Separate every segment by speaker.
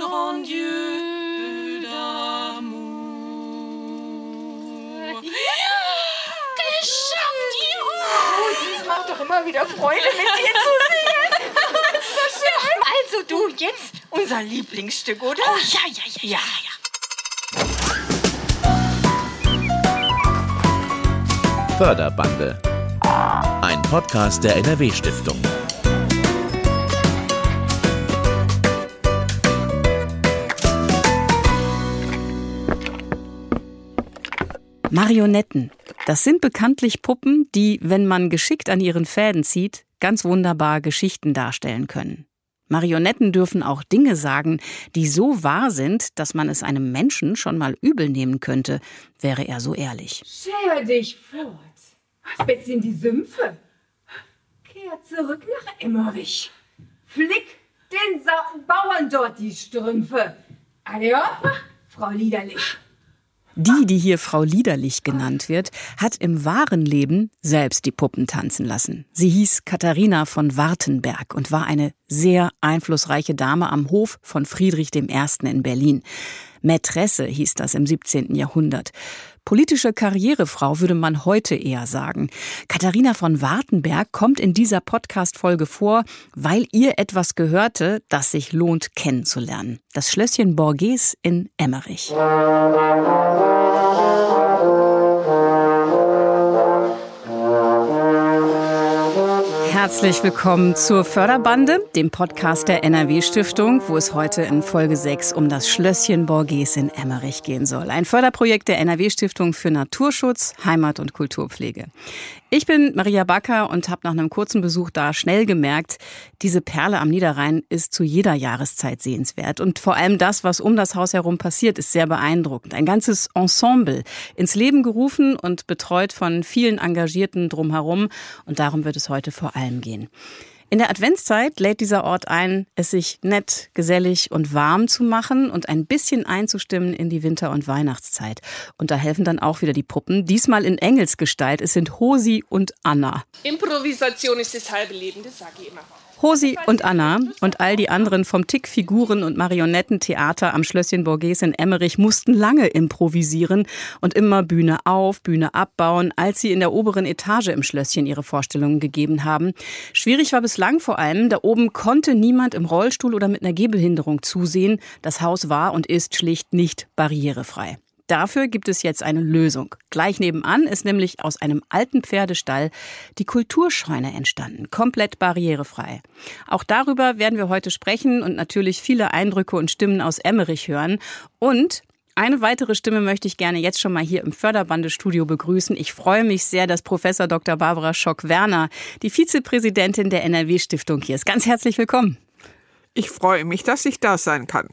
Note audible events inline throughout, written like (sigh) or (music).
Speaker 1: grand Dieu d'amour. Geschafft, juhu!
Speaker 2: Es macht doch immer wieder Freude, mit dir zu singen. so schön. Also du, jetzt unser Lieblingsstück, oder?
Speaker 1: Oh, ja, ja, ja, ja, ja.
Speaker 3: Förderbande. Ein Podcast der NRW-Stiftung.
Speaker 4: Marionetten. Das sind bekanntlich Puppen, die, wenn man geschickt an ihren Fäden zieht, ganz wunderbar Geschichten darstellen können. Marionetten dürfen auch Dinge sagen, die so wahr sind, dass man es einem Menschen schon mal übel nehmen könnte, wäre er so ehrlich.
Speaker 2: Scher dich fort. Spitz in die Sümpfe. Kehr zurück nach Emmerich. Flick den Sa Bauern dort die Strümpfe. Alle hopp, Frau Liederlich.
Speaker 4: Die, die hier Frau Liederlich genannt wird, hat im wahren Leben selbst die Puppen tanzen lassen. Sie hieß Katharina von Wartenberg und war eine sehr einflussreiche Dame am Hof von Friedrich I. in Berlin. Mätresse hieß das im 17. Jahrhundert. Politische Karrierefrau würde man heute eher sagen. Katharina von Wartenberg kommt in dieser Podcast-Folge vor, weil ihr etwas gehörte, das sich lohnt kennenzulernen. Das Schlösschen Borges in Emmerich. Herzlich willkommen zur Förderbande, dem Podcast der NRW-Stiftung, wo es heute in Folge 6 um das Schlösschen Borges in Emmerich gehen soll. Ein Förderprojekt der NRW-Stiftung für Naturschutz, Heimat und Kulturpflege. Ich bin Maria Backer und habe nach einem kurzen Besuch da schnell gemerkt, diese Perle am Niederrhein ist zu jeder Jahreszeit sehenswert. Und vor allem das, was um das Haus herum passiert, ist sehr beeindruckend. Ein ganzes Ensemble ins Leben gerufen und betreut von vielen Engagierten drumherum. Und darum wird es heute vor allem gehen. In der Adventszeit lädt dieser Ort ein, es sich nett, gesellig und warm zu machen und ein bisschen einzustimmen in die Winter- und Weihnachtszeit. Und da helfen dann auch wieder die Puppen, diesmal in Engelsgestalt. Es sind Hosi und Anna.
Speaker 1: Improvisation ist das halbe Leben, das sage ich immer.
Speaker 4: Hosi und Anna und all die anderen vom Tick-Figuren- und Marionettentheater am Schlösschen Borges in Emmerich mussten lange improvisieren und immer Bühne auf, Bühne abbauen, als sie in der oberen Etage im Schlösschen ihre Vorstellungen gegeben haben. Schwierig war bislang vor allem, da oben konnte niemand im Rollstuhl oder mit einer Gehbehinderung zusehen. Das Haus war und ist schlicht nicht barrierefrei. Dafür gibt es jetzt eine Lösung. Gleich nebenan ist nämlich aus einem alten Pferdestall die Kulturscheune entstanden, komplett barrierefrei. Auch darüber werden wir heute sprechen und natürlich viele Eindrücke und Stimmen aus Emmerich hören. Und eine weitere Stimme möchte ich gerne jetzt schon mal hier im Förderbandestudio begrüßen. Ich freue mich sehr, dass Professor Dr. Barbara Schock-Werner, die Vizepräsidentin der NRW-Stiftung hier ist. Ganz herzlich willkommen.
Speaker 5: Ich freue mich, dass ich da sein kann.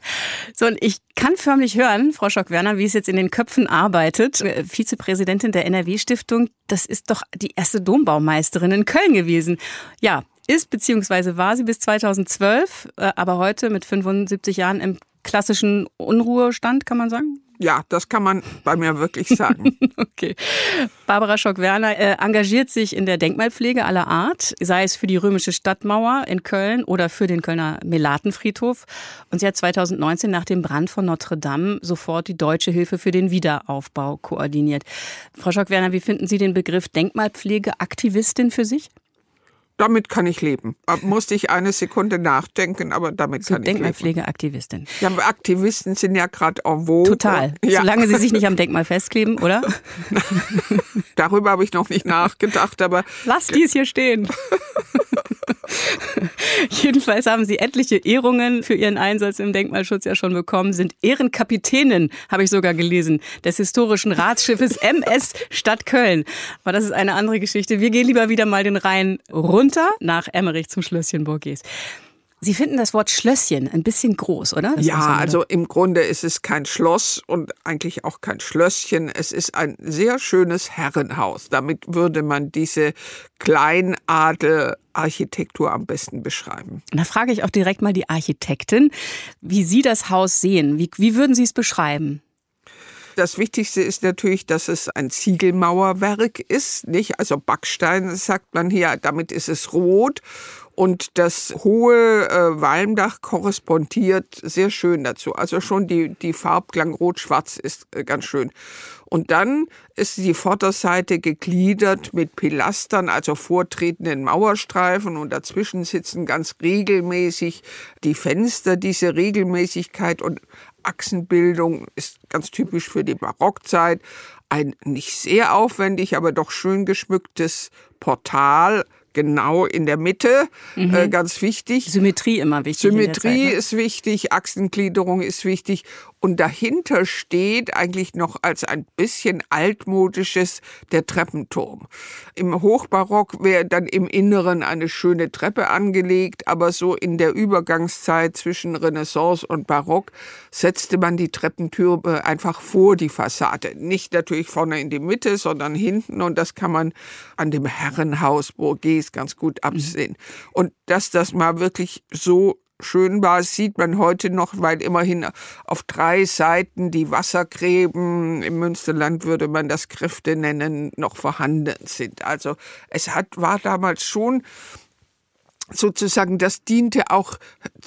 Speaker 4: So, und ich kann förmlich hören, Frau Schock-Werner, wie es jetzt in den Köpfen arbeitet. Äh, Vizepräsidentin der NRW-Stiftung, das ist doch die erste Dombaumeisterin in Köln gewesen. Ja, ist beziehungsweise war sie bis 2012, äh, aber heute mit 75 Jahren im klassischen Unruhestand, kann man sagen?
Speaker 5: Ja, das kann man bei mir wirklich sagen. (laughs)
Speaker 4: okay. Barbara Schock-Werner äh, engagiert sich in der Denkmalpflege aller Art, sei es für die römische Stadtmauer in Köln oder für den Kölner Melatenfriedhof. Und sie hat 2019 nach dem Brand von Notre Dame sofort die deutsche Hilfe für den Wiederaufbau koordiniert. Frau Schock-Werner, wie finden Sie den Begriff Denkmalpflegeaktivistin für sich?
Speaker 5: Damit kann ich leben. Musste ich eine Sekunde nachdenken, aber damit
Speaker 4: So
Speaker 5: kann ich leben.
Speaker 4: Denkmalpflegeaktivistin.
Speaker 5: Ja, aber Aktivisten sind ja gerade en vogue.
Speaker 4: Total.
Speaker 5: Ja.
Speaker 4: Solange sie sich nicht am Denkmal festkleben, oder? (laughs)
Speaker 5: Darüber habe ich noch nicht nachgedacht, aber
Speaker 4: Lass dies hier stehen. (laughs) (laughs) Jedenfalls haben sie etliche Ehrungen für ihren Einsatz im Denkmalschutz ja schon bekommen, sind Ehrenkapitänin, habe ich sogar gelesen, des historischen Ratsschiffes (laughs) MS Stadt Köln. Aber das ist eine andere Geschichte. Wir gehen lieber wieder mal den Rhein runter nach Emmerich zum Schlösschen Borges. Sie finden das Wort Schlösschen ein bisschen groß, oder? Das
Speaker 5: ja, also im Grunde ist es kein Schloss und eigentlich auch kein Schlösschen. Es ist ein sehr schönes Herrenhaus. Damit würde man diese Kleinadel-Architektur am besten beschreiben.
Speaker 4: Und da frage ich auch direkt mal die Architektin, wie Sie das Haus sehen. Wie, wie würden Sie es beschreiben?
Speaker 5: Das Wichtigste ist natürlich, dass es ein Ziegelmauerwerk ist, nicht? Also Backstein sagt man hier, damit ist es rot. Und das hohe äh, Walmdach korrespondiert sehr schön dazu. Also schon die, die Farbklang rot-schwarz ist äh, ganz schön. Und dann ist die Vorderseite gegliedert mit Pilastern, also vortretenden Mauerstreifen und dazwischen sitzen ganz regelmäßig die Fenster. Diese Regelmäßigkeit und Achsenbildung ist ganz typisch für die Barockzeit. Ein nicht sehr aufwendig, aber doch schön geschmücktes Portal genau in der Mitte, mhm. äh, ganz wichtig.
Speaker 4: Symmetrie immer wichtig.
Speaker 5: Symmetrie Zeit, ne? ist wichtig, Achsengliederung ist wichtig und dahinter steht eigentlich noch als ein bisschen altmodisches der Treppenturm. Im Hochbarock wäre dann im Inneren eine schöne Treppe angelegt, aber so in der Übergangszeit zwischen Renaissance und Barock setzte man die Treppentürme einfach vor die Fassade. Nicht natürlich vorne in die Mitte, sondern hinten und das kann man an dem Herrenhaus Bourges ganz gut absehen. Und dass das mal wirklich so schön war, sieht man heute noch, weil immerhin auf drei Seiten die Wassergräben, im Münsterland würde man das Kräfte nennen, noch vorhanden sind. Also es hat, war damals schon sozusagen, das diente auch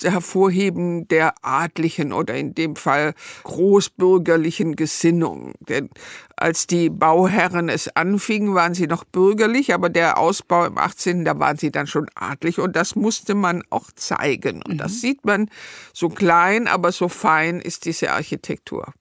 Speaker 5: Hervorheben der adlichen oder in dem Fall großbürgerlichen Gesinnung. Denn als die Bauherren es anfingen, waren sie noch bürgerlich, aber der Ausbau im 18., da waren sie dann schon adlig und das musste man auch zeigen. Und das mhm. sieht man so klein, aber so fein ist diese Architektur.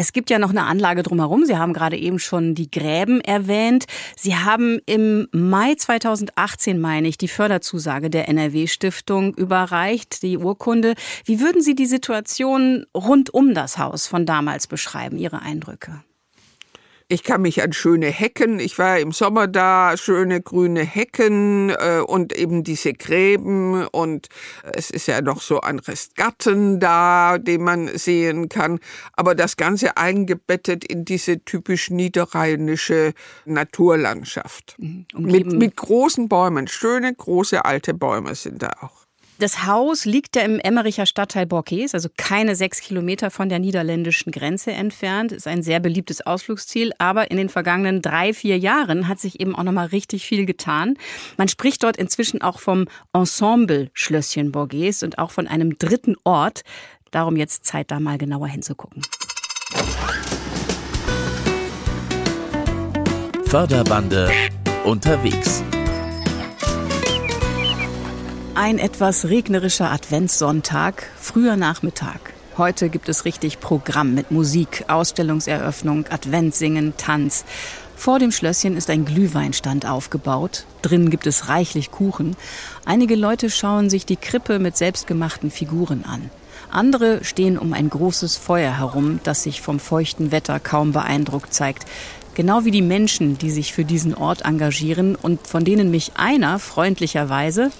Speaker 4: Es gibt ja noch eine Anlage drumherum. Sie haben gerade eben schon die Gräben erwähnt. Sie haben im Mai 2018, meine ich, die Förderzusage der NRW-Stiftung überreicht, die Urkunde. Wie würden Sie die Situation rund um das Haus von damals beschreiben, Ihre Eindrücke?
Speaker 5: Ich kann mich an schöne Hecken, ich war im Sommer da, schöne grüne Hecken äh, und eben diese Gräben und es ist ja noch so ein Restgarten da, den man sehen kann, aber das Ganze eingebettet in diese typisch niederrheinische Naturlandschaft. Mhm. Mit, mit großen Bäumen, schöne große alte Bäume sind da auch.
Speaker 4: Das Haus liegt ja im Emmericher Stadtteil Borkes, also keine sechs Kilometer von der niederländischen Grenze entfernt. Ist ein sehr beliebtes Ausflugsziel, aber in den vergangenen drei, vier Jahren hat sich eben auch noch mal richtig viel getan. Man spricht dort inzwischen auch vom Ensemble Schlösschen Borges und auch von einem dritten Ort. Darum jetzt Zeit, da mal genauer hinzugucken.
Speaker 3: Förderbande unterwegs.
Speaker 4: Ein etwas regnerischer Adventssonntag, früher Nachmittag. Heute gibt es richtig Programm mit Musik, Ausstellungseröffnung, Adventsingen, Tanz. Vor dem Schlösschen ist ein Glühweinstand aufgebaut. Drin gibt es reichlich Kuchen. Einige Leute schauen sich die Krippe mit selbstgemachten Figuren an. Andere stehen um ein großes Feuer herum, das sich vom feuchten Wetter kaum beeindruckt zeigt. Genau wie die Menschen, die sich für diesen Ort engagieren und von denen mich einer freundlicherweise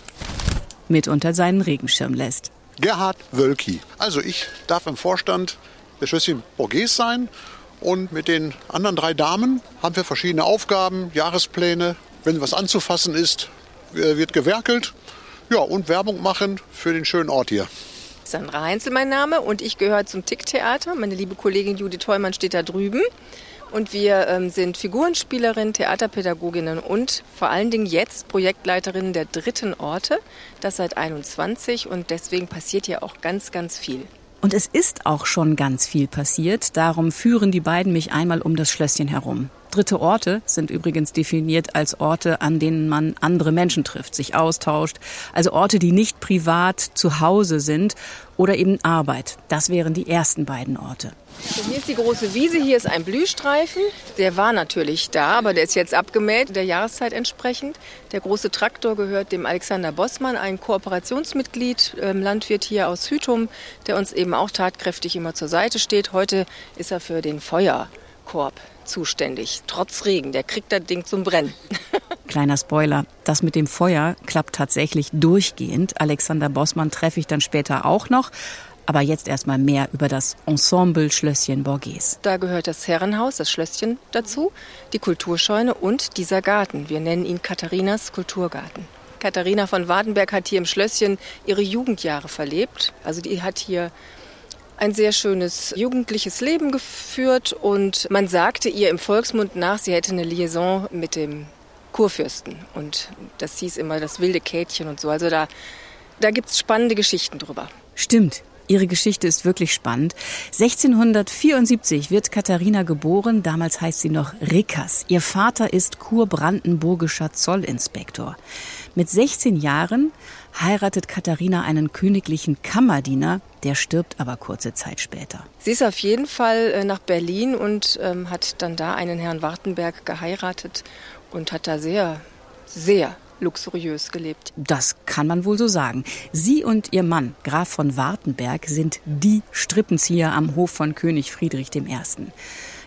Speaker 4: mit unter seinen Regenschirm lässt.
Speaker 6: Gerhard Wölki. Also ich darf im Vorstand der Schlösschen Borges sein und mit den anderen drei Damen haben wir verschiedene Aufgaben, Jahrespläne. Wenn was anzufassen ist, äh, wird gewerkelt. Ja, und Werbung machen für den schönen Ort hier.
Speaker 7: Sandra Heinzel mein Name und ich gehöre zum Tick-Theater. Meine liebe Kollegin Judith Heumann steht da drüben. Und wir ähm, sind Figurenspielerinnen, Theaterpädagoginnen und vor allen Dingen jetzt Projektleiterinnen der dritten Orte. Das seit 21 und deswegen passiert hier auch ganz, ganz viel.
Speaker 4: Und es ist auch schon ganz viel passiert. Darum führen die beiden mich einmal um das Schlösschen herum. Dritte Orte sind übrigens definiert als Orte, an denen man andere Menschen trifft, sich austauscht. Also Orte, die nicht privat zu Hause sind oder eben Arbeit. Das wären die ersten beiden Orte.
Speaker 7: So, hier ist die große Wiese, hier ist ein Blühstreifen. Der war natürlich da, aber der ist jetzt abgemäht, der Jahreszeit entsprechend. Der große Traktor gehört dem Alexander Bossmann, ein Kooperationsmitglied, ähm, Landwirt hier aus Hütum, der uns eben auch tatkräftig immer zur Seite steht. Heute ist er für den Feuerkorb zuständig, trotz Regen. Der kriegt das Ding zum Brennen. (laughs)
Speaker 4: Kleiner Spoiler, das mit dem Feuer klappt tatsächlich durchgehend. Alexander Bossmann treffe ich dann später auch noch. Aber jetzt erstmal mehr über das Ensemble Schlösschen Borges.
Speaker 7: Da gehört das Herrenhaus, das Schlösschen dazu, die Kulturscheune und dieser Garten. Wir nennen ihn Katharinas Kulturgarten. Katharina von Wartenberg hat hier im Schlösschen ihre Jugendjahre verlebt. Also die hat hier ein sehr schönes jugendliches Leben geführt und man sagte ihr im Volksmund nach, sie hätte eine Liaison mit dem Kurfürsten. Und das hieß immer das wilde Kätchen und so. Also da, da gibt es spannende Geschichten drüber.
Speaker 4: Stimmt. Ihre Geschichte ist wirklich spannend. 1674 wird Katharina geboren. Damals heißt sie noch Rickers. Ihr Vater ist kurbrandenburgischer Zollinspektor. Mit 16 Jahren heiratet Katharina einen königlichen Kammerdiener, der stirbt aber kurze Zeit später.
Speaker 7: Sie ist auf jeden Fall äh, nach Berlin und ähm, hat dann da einen Herrn Wartenberg geheiratet und hat da sehr, sehr luxuriös gelebt.
Speaker 4: Das kann man wohl so sagen. Sie und ihr Mann, Graf von Wartenberg, sind die Strippenzieher am Hof von König Friedrich I.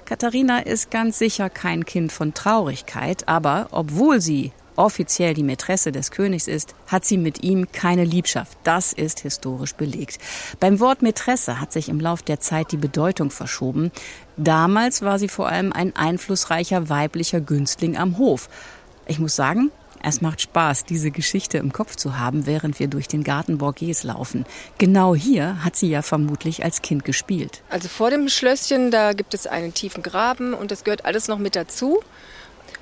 Speaker 4: Katharina ist ganz sicher kein Kind von Traurigkeit, aber obwohl sie offiziell die Mätresse des Königs ist, hat sie mit ihm keine Liebschaft. Das ist historisch belegt. Beim Wort Mätresse hat sich im Lauf der Zeit die Bedeutung verschoben. Damals war sie vor allem ein einflussreicher weiblicher Günstling am Hof. Ich muss sagen, es macht Spaß, diese Geschichte im Kopf zu haben, während wir durch den Garten Borghese laufen. Genau hier hat sie ja vermutlich als Kind gespielt.
Speaker 7: Also vor dem Schlösschen, da gibt es einen tiefen Graben und das gehört alles noch mit dazu.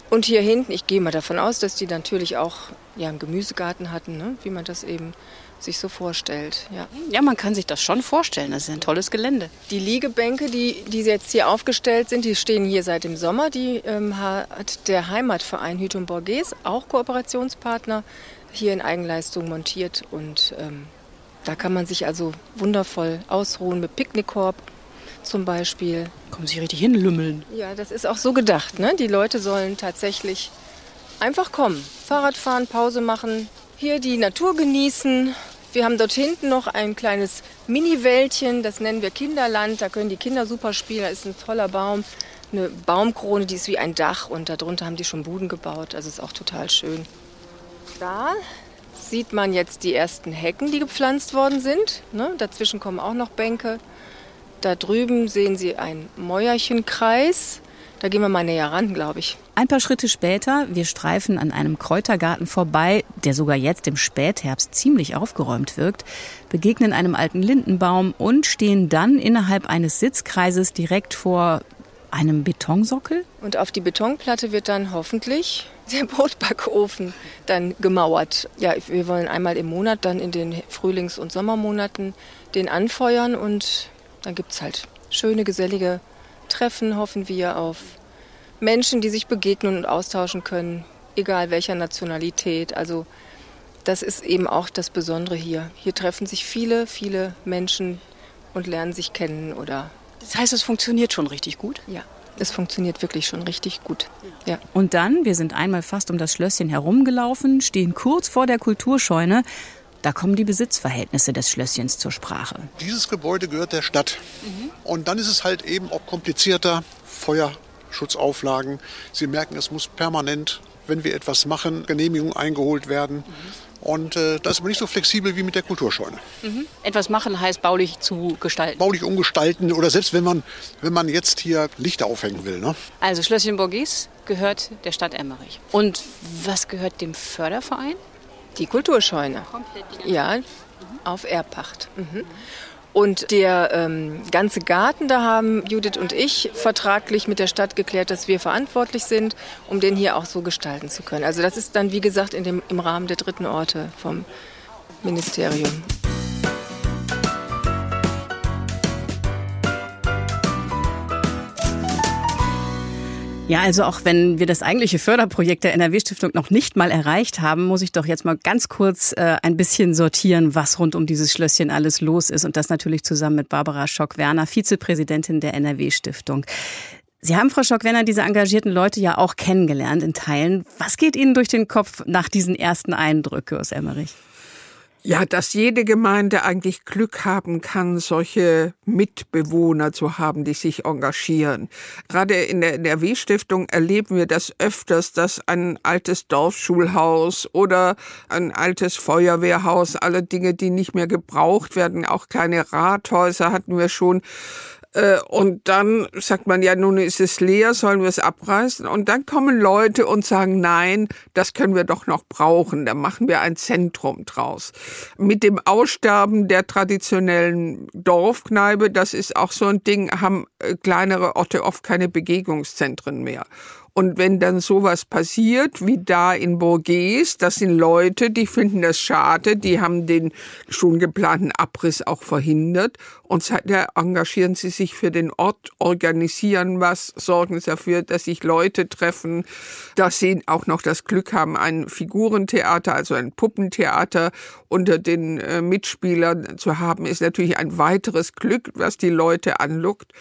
Speaker 7: Und hier hinten, ich gehe mal davon aus, dass die natürlich auch ja, einen Gemüsegarten hatten, ne? wie man das eben sich so vorstellt. Ja.
Speaker 1: ja, man kann sich das schon vorstellen. Das ist ein tolles Gelände.
Speaker 7: Die Liegebänke, die, die jetzt hier aufgestellt sind, die stehen hier seit dem Sommer. Die ähm, hat der Heimatverein Hütum Borghese, auch Kooperationspartner, hier in Eigenleistung montiert. Und ähm, da kann man sich also wundervoll ausruhen mit Picknickkorb zum Beispiel.
Speaker 1: Kommen Sie richtig hinlümmeln.
Speaker 7: Ja, das ist auch so gedacht. Ne? Die Leute sollen tatsächlich einfach kommen. Fahrrad fahren, Pause machen, hier die Natur genießen. Wir haben dort hinten noch ein kleines Mini-Wäldchen, das nennen wir Kinderland. Da können die Kinder super spielen. Da ist ein toller Baum, eine Baumkrone, die ist wie ein Dach und darunter haben die schon Buden gebaut. Also ist auch total schön. Da sieht man jetzt die ersten Hecken, die gepflanzt worden sind. Ne? Dazwischen kommen auch noch Bänke. Da drüben sehen Sie einen Mäuerchenkreis. Da gehen wir mal näher ran, glaube ich.
Speaker 4: Ein paar Schritte später, wir streifen an einem Kräutergarten vorbei, der sogar jetzt im Spätherbst ziemlich aufgeräumt wirkt, begegnen einem alten Lindenbaum und stehen dann innerhalb eines Sitzkreises direkt vor einem Betonsockel.
Speaker 7: Und auf die Betonplatte wird dann hoffentlich der Brotbackofen dann gemauert. Ja, wir wollen einmal im Monat dann in den Frühlings- und Sommermonaten den anfeuern und dann gibt es halt schöne, gesellige Treffen, hoffen wir, auf Menschen, die sich begegnen und austauschen können, egal welcher Nationalität. Also das ist eben auch das Besondere hier. Hier treffen sich viele, viele Menschen und lernen sich kennen oder.
Speaker 1: Das heißt, es funktioniert schon richtig gut?
Speaker 7: Ja. Es funktioniert wirklich schon richtig gut. Ja.
Speaker 4: Und dann, wir sind einmal fast um das Schlösschen herumgelaufen, stehen kurz vor der Kulturscheune da kommen die Besitzverhältnisse des Schlösschens zur Sprache.
Speaker 6: Dieses Gebäude gehört der Stadt. Mhm. Und dann ist es halt eben auch komplizierter. Feuerschutzauflagen. Sie merken, es muss permanent, wenn wir etwas machen, Genehmigung eingeholt werden. Mhm. Und äh, das ist aber nicht so flexibel wie mit der Kulturscheune.
Speaker 1: Mhm. Etwas machen heißt baulich zu gestalten.
Speaker 6: Baulich umgestalten oder selbst wenn man, wenn man jetzt hier Lichter aufhängen will. Ne?
Speaker 1: Also Schlösschen Borgis gehört der Stadt Emmerich. Und was gehört dem Förderverein?
Speaker 7: Die Kulturscheune. Ja, auf Erbpacht. Mhm. Und der ähm, ganze Garten, da haben Judith und ich vertraglich mit der Stadt geklärt, dass wir verantwortlich sind, um den hier auch so gestalten zu können. Also das ist dann, wie gesagt, in dem, im Rahmen der dritten Orte vom Ministerium.
Speaker 4: Ja, also auch wenn wir das eigentliche Förderprojekt der NRW-Stiftung noch nicht mal erreicht haben, muss ich doch jetzt mal ganz kurz äh, ein bisschen sortieren, was rund um dieses Schlösschen alles los ist. Und das natürlich zusammen mit Barbara Schock-Werner, Vizepräsidentin der NRW-Stiftung. Sie haben, Frau Schock-Werner, diese engagierten Leute ja auch kennengelernt in Teilen. Was geht Ihnen durch den Kopf nach diesen ersten Eindrücken aus Emmerich?
Speaker 5: Ja, dass jede Gemeinde eigentlich Glück haben kann, solche Mitbewohner zu haben, die sich engagieren. Gerade in der NRW-Stiftung erleben wir das öfters, dass ein altes Dorfschulhaus oder ein altes Feuerwehrhaus, alle Dinge, die nicht mehr gebraucht werden, auch kleine Rathäuser hatten wir schon, und dann sagt man, ja, nun ist es leer, sollen wir es abreißen? Und dann kommen Leute und sagen, nein, das können wir doch noch brauchen, da machen wir ein Zentrum draus. Mit dem Aussterben der traditionellen Dorfkneipe, das ist auch so ein Ding, haben äh, kleinere Orte oft keine Begegnungszentren mehr. Und wenn dann sowas passiert, wie da in Bourges, das sind Leute, die finden das schade, die haben den schon geplanten Abriss auch verhindert. Und seither engagieren sie sich für den Ort, organisieren was, sorgen dafür, dass sich Leute treffen, dass sie auch noch das Glück haben, ein Figurentheater, also ein Puppentheater unter den äh, Mitspielern zu haben, ist natürlich ein weiteres Glück, was die Leute anlockt.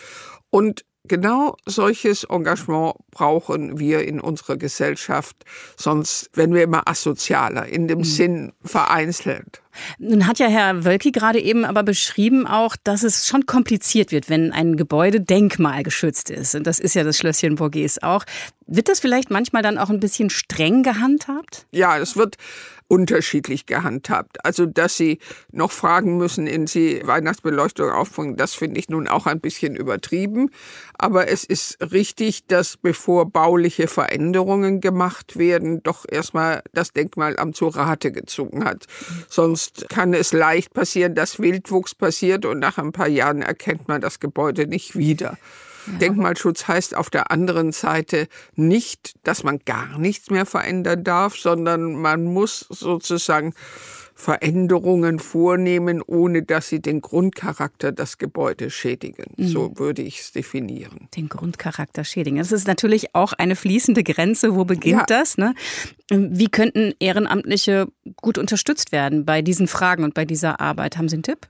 Speaker 5: Und Genau solches Engagement brauchen wir in unserer Gesellschaft, sonst werden wir immer asozialer, in dem mhm. Sinn vereinzelt.
Speaker 4: Nun hat ja Herr Wölki gerade eben aber beschrieben auch, dass es schon kompliziert wird, wenn ein Gebäude denkmalgeschützt ist. Und das ist ja das Schlösschen Borges auch. Wird das vielleicht manchmal dann auch ein bisschen streng gehandhabt?
Speaker 5: Ja, es wird unterschiedlich gehandhabt. Also, dass Sie noch fragen müssen, in Sie Weihnachtsbeleuchtung aufbringen, das finde ich nun auch ein bisschen übertrieben. Aber es ist richtig, dass bevor bauliche Veränderungen gemacht werden, doch erstmal das Denkmalamt zur Rate gezogen hat. Sonst kann es leicht passieren, dass Wildwuchs passiert und nach ein paar Jahren erkennt man das Gebäude nicht wieder. Denkmalschutz heißt auf der anderen Seite nicht, dass man gar nichts mehr verändern darf, sondern man muss sozusagen Veränderungen vornehmen, ohne dass sie den Grundcharakter des Gebäudes schädigen. Mhm. So würde ich es definieren.
Speaker 4: Den Grundcharakter schädigen. Das ist natürlich auch eine fließende Grenze. Wo beginnt ja. das? Ne? Wie könnten Ehrenamtliche gut unterstützt werden bei diesen Fragen und bei dieser Arbeit? Haben Sie einen Tipp?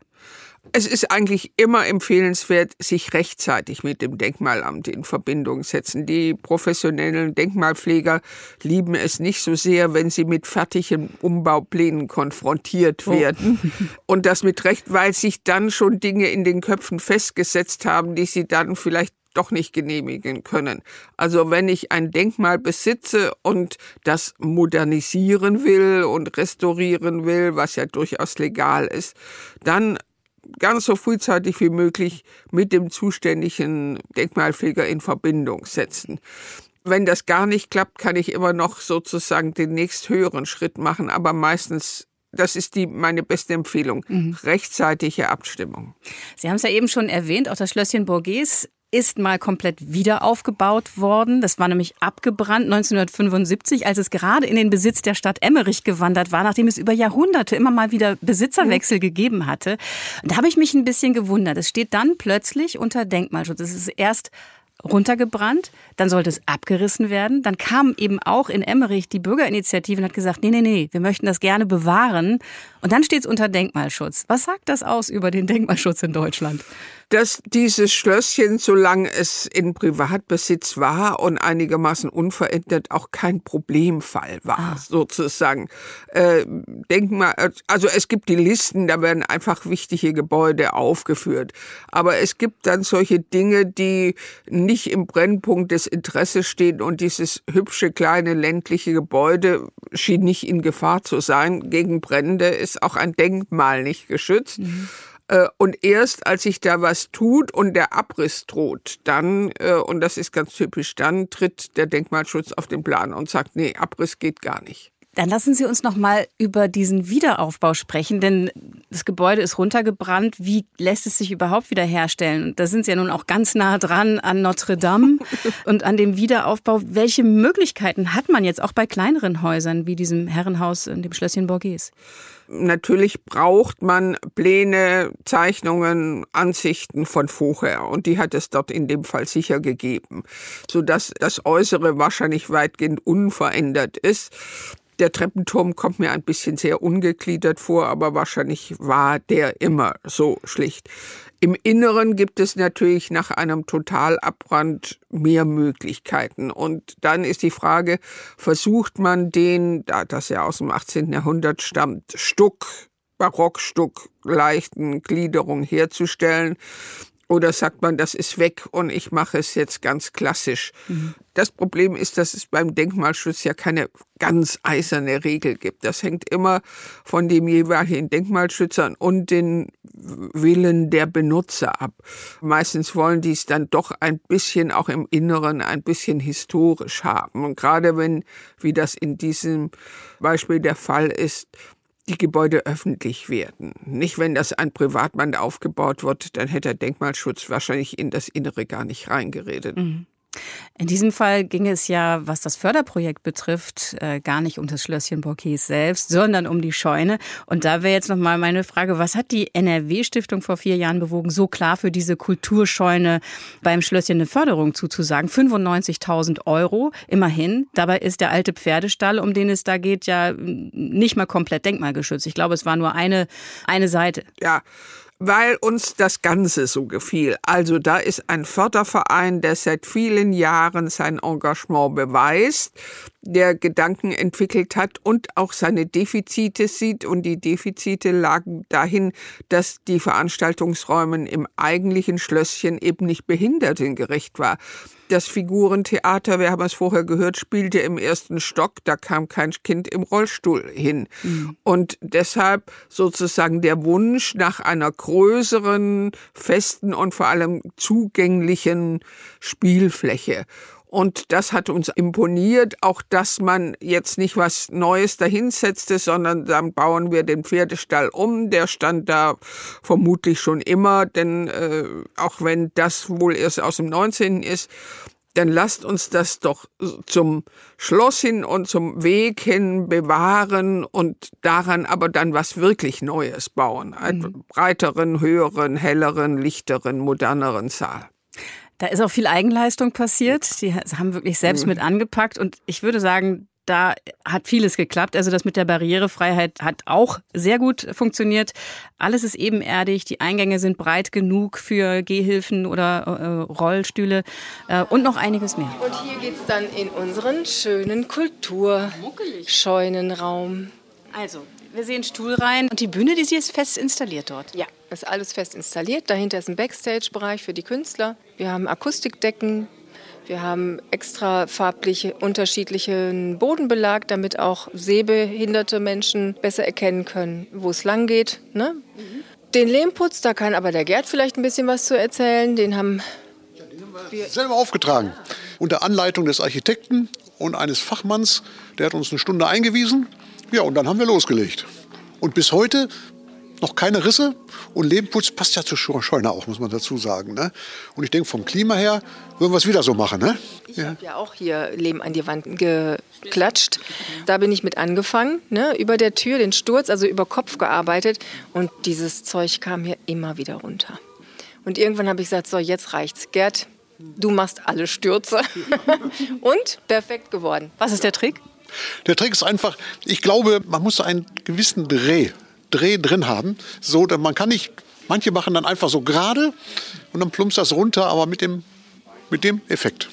Speaker 5: Es ist eigentlich immer empfehlenswert, sich rechtzeitig mit dem Denkmalamt in Verbindung setzen. Die professionellen Denkmalpfleger lieben es nicht so sehr, wenn sie mit fertigen Umbauplänen konfrontiert oh. werden. Oh. Und das mit Recht, weil sich dann schon Dinge in den Köpfen festgesetzt haben, die sie dann vielleicht doch nicht genehmigen können. Also wenn ich ein Denkmal besitze und das modernisieren will und restaurieren will, was ja durchaus legal ist, dann ganz so frühzeitig wie möglich mit dem zuständigen Denkmalpfleger in Verbindung setzen. Wenn das gar nicht klappt, kann ich immer noch sozusagen den nächst höheren Schritt machen, aber meistens das ist die meine beste Empfehlung. Mhm. Rechtzeitige Abstimmung.
Speaker 4: Sie haben es ja eben schon erwähnt, auch das Schlösschen Borges ist mal komplett wieder aufgebaut worden. Das war nämlich abgebrannt 1975, als es gerade in den Besitz der Stadt Emmerich gewandert war, nachdem es über Jahrhunderte immer mal wieder Besitzerwechsel mhm. gegeben hatte. Und da habe ich mich ein bisschen gewundert. Es steht dann plötzlich unter Denkmalschutz. Es ist erst runtergebrannt, dann sollte es abgerissen werden. Dann kam eben auch in Emmerich die Bürgerinitiative und hat gesagt, nee, nee, nee, wir möchten das gerne bewahren. Und dann steht es unter Denkmalschutz. Was sagt das aus über den Denkmalschutz in Deutschland?
Speaker 5: dass dieses Schlösschen, solange es in Privatbesitz war und einigermaßen unverändert, auch kein Problemfall war, ah. sozusagen. Äh, denk mal, also es gibt die Listen, da werden einfach wichtige Gebäude aufgeführt. Aber es gibt dann solche Dinge, die nicht im Brennpunkt des Interesses stehen und dieses hübsche kleine ländliche Gebäude schien nicht in Gefahr zu sein. Gegen Brände ist auch ein Denkmal nicht geschützt. Mhm. Äh, und erst als sich da was tut und der Abriss droht, dann, äh, und das ist ganz typisch, dann tritt der Denkmalschutz auf den Plan und sagt, nee, Abriss geht gar nicht.
Speaker 4: Dann lassen Sie uns noch mal über diesen Wiederaufbau sprechen, denn das Gebäude ist runtergebrannt. Wie lässt es sich überhaupt wiederherstellen? Da sind Sie ja nun auch ganz nah dran an Notre Dame (laughs) und an dem Wiederaufbau. Welche Möglichkeiten hat man jetzt auch bei kleineren Häusern wie diesem Herrenhaus in dem Schlösschen Borges?
Speaker 5: Natürlich braucht man Pläne, Zeichnungen, Ansichten von vorher. Und die hat es dort in dem Fall sicher gegeben, sodass das Äußere wahrscheinlich weitgehend unverändert ist. Der Treppenturm kommt mir ein bisschen sehr ungegliedert vor, aber wahrscheinlich war der immer so schlicht. Im Inneren gibt es natürlich nach einem Totalabbrand mehr Möglichkeiten. Und dann ist die Frage, versucht man den, da das ja aus dem 18. Jahrhundert stammt, Stuck, Barockstuck, leichten Gliederung herzustellen oder sagt man, das ist weg und ich mache es jetzt ganz klassisch? Mhm. Das Problem ist, dass es beim Denkmalschutz ja keine ganz eiserne Regel gibt. Das hängt immer von dem jeweiligen Denkmalschützern und den Willen der Benutzer ab. Meistens wollen die es dann doch ein bisschen auch im Inneren ein bisschen historisch haben. Und gerade wenn, wie das in diesem Beispiel der Fall ist, die Gebäude öffentlich werden. Nicht, wenn das ein Privatmann aufgebaut wird, dann hätte der Denkmalschutz wahrscheinlich in das Innere gar nicht reingeredet. Mhm.
Speaker 4: In diesem Fall ging es ja, was das Förderprojekt betrifft, äh, gar nicht um das Schlösschen Borquets selbst, sondern um die Scheune. Und da wäre jetzt nochmal meine Frage, was hat die NRW-Stiftung vor vier Jahren bewogen, so klar für diese Kulturscheune beim Schlösschen eine Förderung zuzusagen? 95.000 Euro, immerhin. Dabei ist der alte Pferdestall, um den es da geht, ja nicht mal komplett denkmalgeschützt. Ich glaube, es war nur eine, eine Seite.
Speaker 5: Ja, weil uns das Ganze so gefiel. Also da ist ein Förderverein, der seit vielen Jahren sein Engagement beweist, der Gedanken entwickelt hat und auch seine Defizite sieht. Und die Defizite lagen dahin, dass die Veranstaltungsräume im eigentlichen Schlösschen eben nicht behindertengerecht war. Das Figurentheater, wir haben es vorher gehört, spielte im ersten Stock, da kam kein Kind im Rollstuhl hin. Mhm. Und deshalb sozusagen der Wunsch nach einer größeren, festen und vor allem zugänglichen Spielfläche. Und das hat uns imponiert, auch dass man jetzt nicht was Neues dahinsetzte, sondern dann bauen wir den Pferdestall um. Der stand da vermutlich schon immer, denn äh, auch wenn das wohl erst aus dem 19. ist, dann lasst uns das doch zum Schloss hin und zum Weg hin bewahren und daran aber dann was wirklich Neues bauen. Einen mhm. breiteren, höheren, helleren, lichteren, moderneren Saal.
Speaker 4: Da ist auch viel Eigenleistung passiert. Die haben wirklich selbst mhm. mit angepackt. Und ich würde sagen, da hat vieles geklappt. Also das mit der Barrierefreiheit hat auch sehr gut funktioniert. Alles ist ebenerdig, die Eingänge sind breit genug für Gehhilfen oder äh, Rollstühle äh, und noch einiges mehr.
Speaker 7: Und hier geht es dann in unseren schönen Kulturscheunenraum.
Speaker 1: Also, wir sehen Stuhlreihen und die Bühne, die sie ist fest installiert dort.
Speaker 7: Ja, ist alles fest installiert. Dahinter ist ein Backstage-Bereich für die Künstler. Wir haben Akustikdecken. Wir haben extra farblich unterschiedlichen Bodenbelag, damit auch sehbehinderte Menschen besser erkennen können, wo es lang geht. Ne? Mhm. Den Lehmputz, da kann aber der Gerd vielleicht ein bisschen was zu erzählen. Den haben
Speaker 6: wir selber aufgetragen. Unter Anleitung des Architekten und eines Fachmanns. Der hat uns eine Stunde eingewiesen. Ja, und dann haben wir losgelegt. Und bis heute noch keine Risse und Lehmputz passt ja zur Scheune auch, muss man dazu sagen. Ne? Und ich denke, vom Klima her würden wir es wieder so machen. Ne?
Speaker 7: Ich ja. habe ja auch hier Lehm an die Wand geklatscht. Da bin ich mit angefangen, ne? über der Tür, den Sturz, also über Kopf gearbeitet. Und dieses Zeug kam hier immer wieder runter. Und irgendwann habe ich gesagt, so, jetzt reicht's. Gerd, du machst alle Stürze. (laughs) und perfekt geworden.
Speaker 1: Was ist der Trick?
Speaker 6: Der Trick ist einfach, ich glaube, man muss einen gewissen Dreh Dreh drin haben. So, man kann nicht, manche machen dann einfach so gerade und dann plumpst das runter, aber mit dem, mit dem Effekt.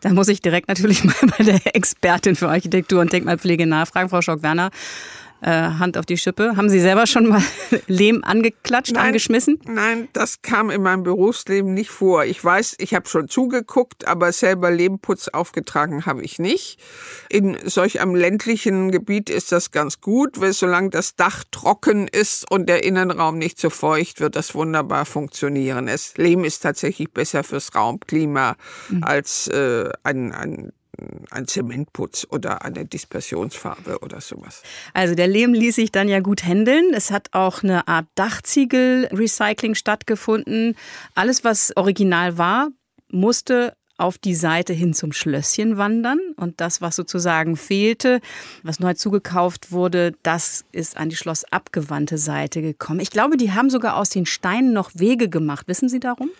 Speaker 4: Da muss ich direkt natürlich (laughs) mal bei der Expertin für Architektur und Denkmalpflege nachfragen, Frau Schock-Werner äh, Hand auf die Schippe. Haben Sie selber schon mal (laughs) Lehm angeklatscht, nein, angeschmissen?
Speaker 5: Nein, das kam in meinem Berufsleben nicht vor. Ich weiß, ich habe schon zugeguckt, aber selber Lehmputz aufgetragen habe ich nicht. In solch einem ländlichen Gebiet ist das ganz gut, weil solange das Dach trocken ist und der Innenraum nicht zu so feucht, wird das wunderbar funktionieren. Es, Lehm ist tatsächlich besser fürs Raumklima mhm. als äh, ein, ein ein Zementputz oder eine Dispersionsfarbe oder sowas.
Speaker 4: Also der Lehm ließ sich dann ja gut händeln. Es hat auch eine Art Dachziegel-Recycling stattgefunden. Alles, was original war, musste auf die Seite hin zum Schlösschen wandern. Und das, was sozusagen fehlte, was neu zugekauft wurde, das ist an die schlossabgewandte Seite gekommen. Ich glaube, die haben sogar aus den Steinen noch Wege gemacht. Wissen Sie darum?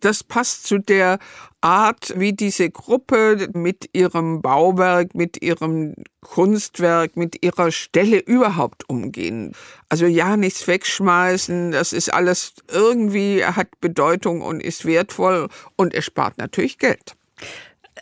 Speaker 5: Das passt zu der Art, wie diese Gruppe mit ihrem Bauwerk, mit ihrem Kunstwerk, mit ihrer Stelle überhaupt umgehen. Also ja, nichts wegschmeißen, das ist alles irgendwie, hat Bedeutung und ist wertvoll und es spart natürlich Geld.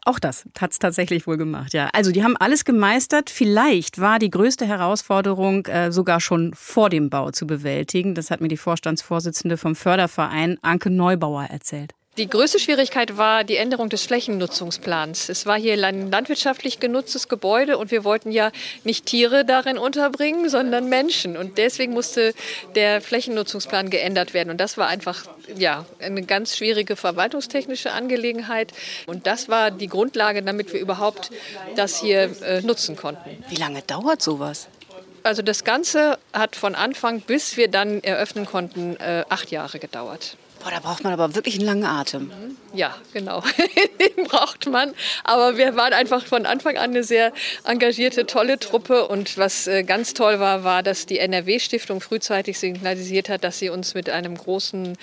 Speaker 4: Auch das hat es tatsächlich wohl gemacht, ja. Also die haben alles gemeistert. Vielleicht war die größte Herausforderung äh, sogar schon vor dem Bau zu bewältigen. Das hat mir die Vorstandsvorsitzende vom Förderverein Anke Neubauer erzählt.
Speaker 8: Die größte Schwierigkeit war die Änderung des Flächennutzungsplans. Es war hier ein landwirtschaftlich genutztes Gebäude und wir wollten ja nicht Tiere darin unterbringen, sondern Menschen. Und deswegen musste der Flächennutzungsplan geändert werden. Und das war einfach ja, eine ganz schwierige verwaltungstechnische Angelegenheit. Und das war die Grundlage, damit wir überhaupt das hier äh, nutzen konnten.
Speaker 1: Wie lange dauert sowas?
Speaker 8: Also das Ganze hat von Anfang bis wir dann eröffnen konnten äh, acht Jahre gedauert.
Speaker 1: Boah, da braucht man aber wirklich einen langen Atem.
Speaker 8: Ja, genau. (laughs) Den braucht man. Aber wir waren einfach von Anfang an eine sehr engagierte, tolle Truppe. Und was äh, ganz toll war, war, dass die NRW-Stiftung frühzeitig signalisiert hat, dass sie uns mit einem großen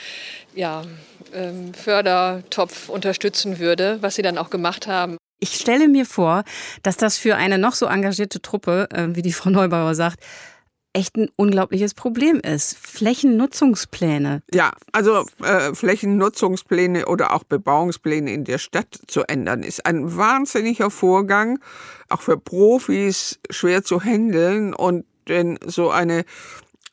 Speaker 8: ja, ähm, Fördertopf unterstützen würde, was sie dann auch gemacht haben.
Speaker 4: Ich stelle mir vor, dass das für eine noch so engagierte Truppe, äh, wie die Frau Neubauer sagt, echt ein unglaubliches Problem ist. Flächennutzungspläne.
Speaker 5: Ja, also äh, Flächennutzungspläne oder auch Bebauungspläne in der Stadt zu ändern, ist ein wahnsinniger Vorgang, auch für Profis schwer zu handeln. Und wenn so eine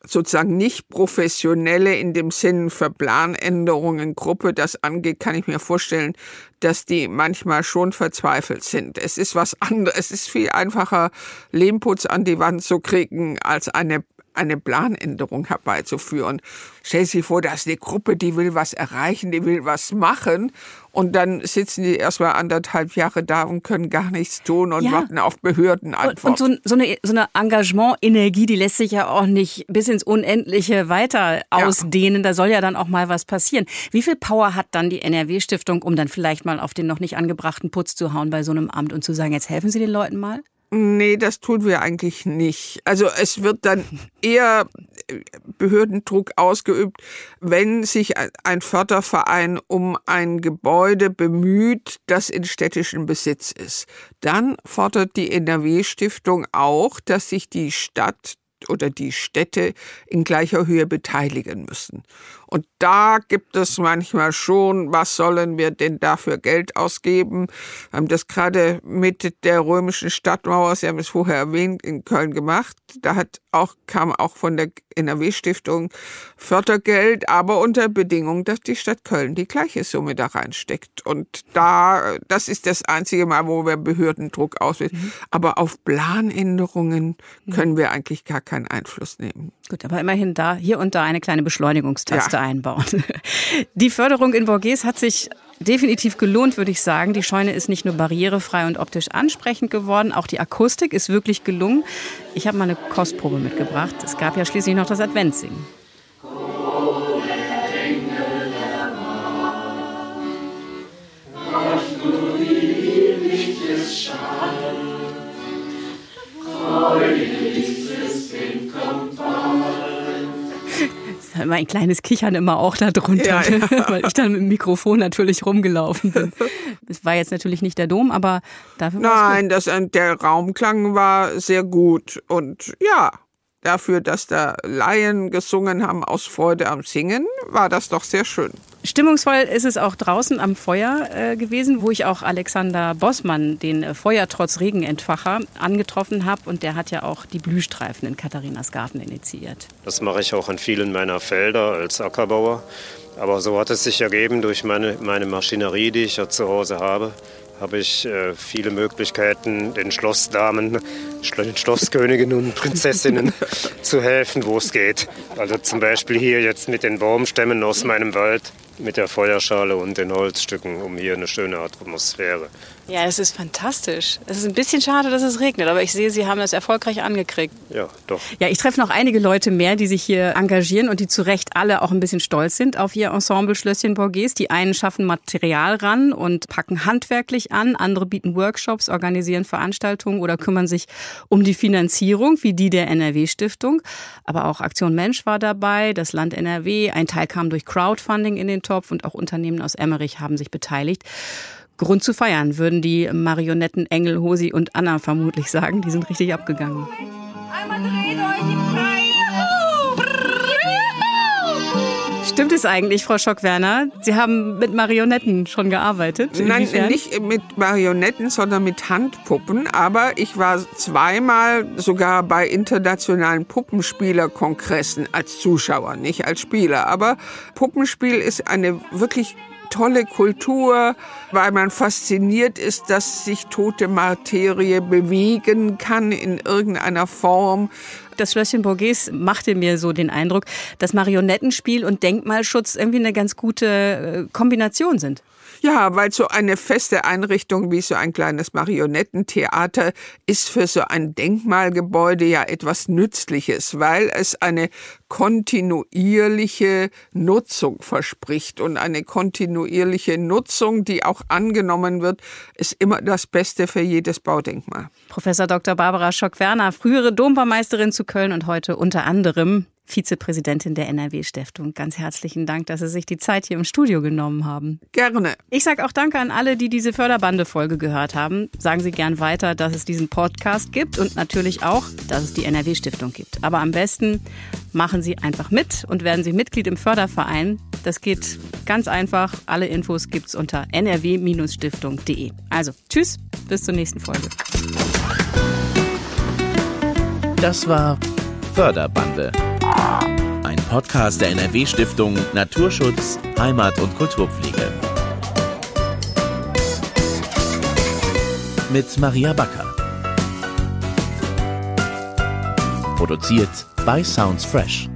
Speaker 5: sozusagen nicht professionelle in dem Sinn für Planänderungen Gruppe das angeht, kann ich mir vorstellen, dass die manchmal schon verzweifelt sind. Es ist was anderes, es ist viel einfacher, Lehmputz an die Wand zu kriegen, als eine eine Planänderung herbeizuführen. Stell sich vor, da ist eine Gruppe, die will was erreichen, die will was machen und dann sitzen die erstmal anderthalb Jahre da und können gar nichts tun und ja. warten auf Behördenantworten.
Speaker 4: Und, und so, so, eine, so eine Engagement-Energie, die lässt sich ja auch nicht bis ins Unendliche weiter ausdehnen. Ja. Da soll ja dann auch mal was passieren. Wie viel Power hat dann die NRW-Stiftung, um dann vielleicht mal auf den noch nicht angebrachten Putz zu hauen bei so einem Amt und zu sagen, jetzt helfen Sie den Leuten mal?
Speaker 5: Nee, das tun wir eigentlich nicht. Also es wird dann (laughs) eher Behördendruck ausgeübt, wenn sich ein Förderverein um ein Gebäude bemüht, das in städtischem Besitz ist. Dann fordert die NRW-Stiftung auch, dass sich die Stadt oder die Städte in gleicher Höhe beteiligen müssen. Und da gibt es manchmal schon, was sollen wir denn dafür Geld ausgeben? Wir haben das gerade mit der römischen Stadtmauer, Sie haben es vorher erwähnt, in Köln gemacht. Da hat auch, kam auch von der NRW-Stiftung Fördergeld, aber unter Bedingung, dass die Stadt Köln die gleiche Summe da reinsteckt. Und da, das ist das einzige Mal, wo wir Behördendruck ausüben. Mhm. Aber auf Planänderungen mhm. können wir eigentlich gar keinen Einfluss nehmen.
Speaker 4: Gut, aber immerhin da, hier und da eine kleine Beschleunigungstaste ja. Einbauen. (laughs) Die Förderung in Borges hat sich definitiv gelohnt, würde ich sagen. Die Scheune ist nicht nur barrierefrei und optisch ansprechend geworden, auch die Akustik ist wirklich gelungen. Ich habe mal eine Kostprobe mitgebracht. Es gab ja schließlich noch das Adventssingen. Immer ein kleines Kichern immer auch da drunter, ja, ja. (laughs) weil ich dann mit dem Mikrofon natürlich rumgelaufen bin. Es war jetzt natürlich nicht der Dom, aber dafür
Speaker 5: Nein, das, der Raumklang war sehr gut und ja, dafür, dass da Laien gesungen haben aus Freude am Singen, war das doch sehr schön.
Speaker 4: Stimmungsvoll ist es auch draußen am Feuer äh, gewesen, wo ich auch Alexander Bossmann, den äh, Feuertrotz Regenentfacher, angetroffen habe. Und der hat ja auch die Blühstreifen in Katharinas Garten initiiert.
Speaker 9: Das mache ich auch an vielen meiner Felder als Ackerbauer. Aber so hat es sich ergeben durch meine, meine Maschinerie, die ich ja zu Hause habe habe ich äh, viele Möglichkeiten, den Schlossdamen, den Schlossköniginnen und Prinzessinnen (laughs) zu helfen, wo es geht. Also zum Beispiel hier jetzt mit den Baumstämmen aus meinem Wald, mit der Feuerschale und den Holzstücken, um hier eine schöne Atmosphäre
Speaker 1: ja, es ist fantastisch. Es ist ein bisschen schade, dass es regnet, aber ich sehe, Sie haben das erfolgreich angekriegt.
Speaker 9: Ja, doch.
Speaker 4: Ja, ich treffe noch einige Leute mehr, die sich hier engagieren und die zu Recht alle auch ein bisschen stolz sind auf ihr Ensemble Schlösschen Borges. Die einen schaffen Material ran und packen handwerklich an, andere bieten Workshops, organisieren Veranstaltungen oder kümmern sich um die Finanzierung, wie die der NRW-Stiftung. Aber auch Aktion Mensch war dabei, das Land NRW. Ein Teil kam durch Crowdfunding in den Topf und auch Unternehmen aus Emmerich haben sich beteiligt. Grund zu feiern, würden die Marionetten Engel, Hosi und Anna vermutlich sagen. Die sind richtig abgegangen. Einmal dreht euch im. Stimmt es eigentlich, Frau Schock-Werner? Sie haben mit Marionetten schon gearbeitet?
Speaker 5: Nein, nicht mit Marionetten, sondern mit Handpuppen. Aber ich war zweimal sogar bei internationalen Puppenspielerkongressen als Zuschauer, nicht als Spieler. Aber Puppenspiel ist eine wirklich tolle Kultur, weil man fasziniert ist, dass sich tote Materie bewegen kann in irgendeiner Form.
Speaker 4: Das Schlösschen Borges machte mir so den Eindruck, dass Marionettenspiel und Denkmalschutz irgendwie eine ganz gute äh, Kombination sind.
Speaker 5: Ja, weil so eine feste Einrichtung wie so ein kleines Marionettentheater ist für so ein Denkmalgebäude ja etwas Nützliches, weil es eine kontinuierliche Nutzung verspricht. Und eine kontinuierliche Nutzung, die auch angenommen wird, ist immer das Beste für jedes Baudenkmal.
Speaker 4: Professor Dr. Barbara Schock-Werner, frühere Dombameisterin zu Köln und heute unter anderem Vizepräsidentin der NRW-Stiftung. Ganz herzlichen Dank, dass Sie sich die Zeit hier im Studio genommen haben.
Speaker 5: Gerne.
Speaker 4: Ich sage auch Danke an alle, die diese Förderbande-Folge gehört haben. Sagen Sie gern weiter, dass es diesen Podcast gibt und natürlich auch, dass es die NRW-Stiftung gibt. Aber am besten machen Sie einfach mit und werden Sie Mitglied im Förderverein. Das geht ganz einfach. Alle Infos gibt's unter nrw-stiftung.de. Also, tschüss, bis zur nächsten Folge.
Speaker 3: Das war Förderbande. Ein Podcast der NRW-Stiftung Naturschutz, Heimat und Kulturpflege. Mit Maria Backer. Produziert bei Sounds Fresh.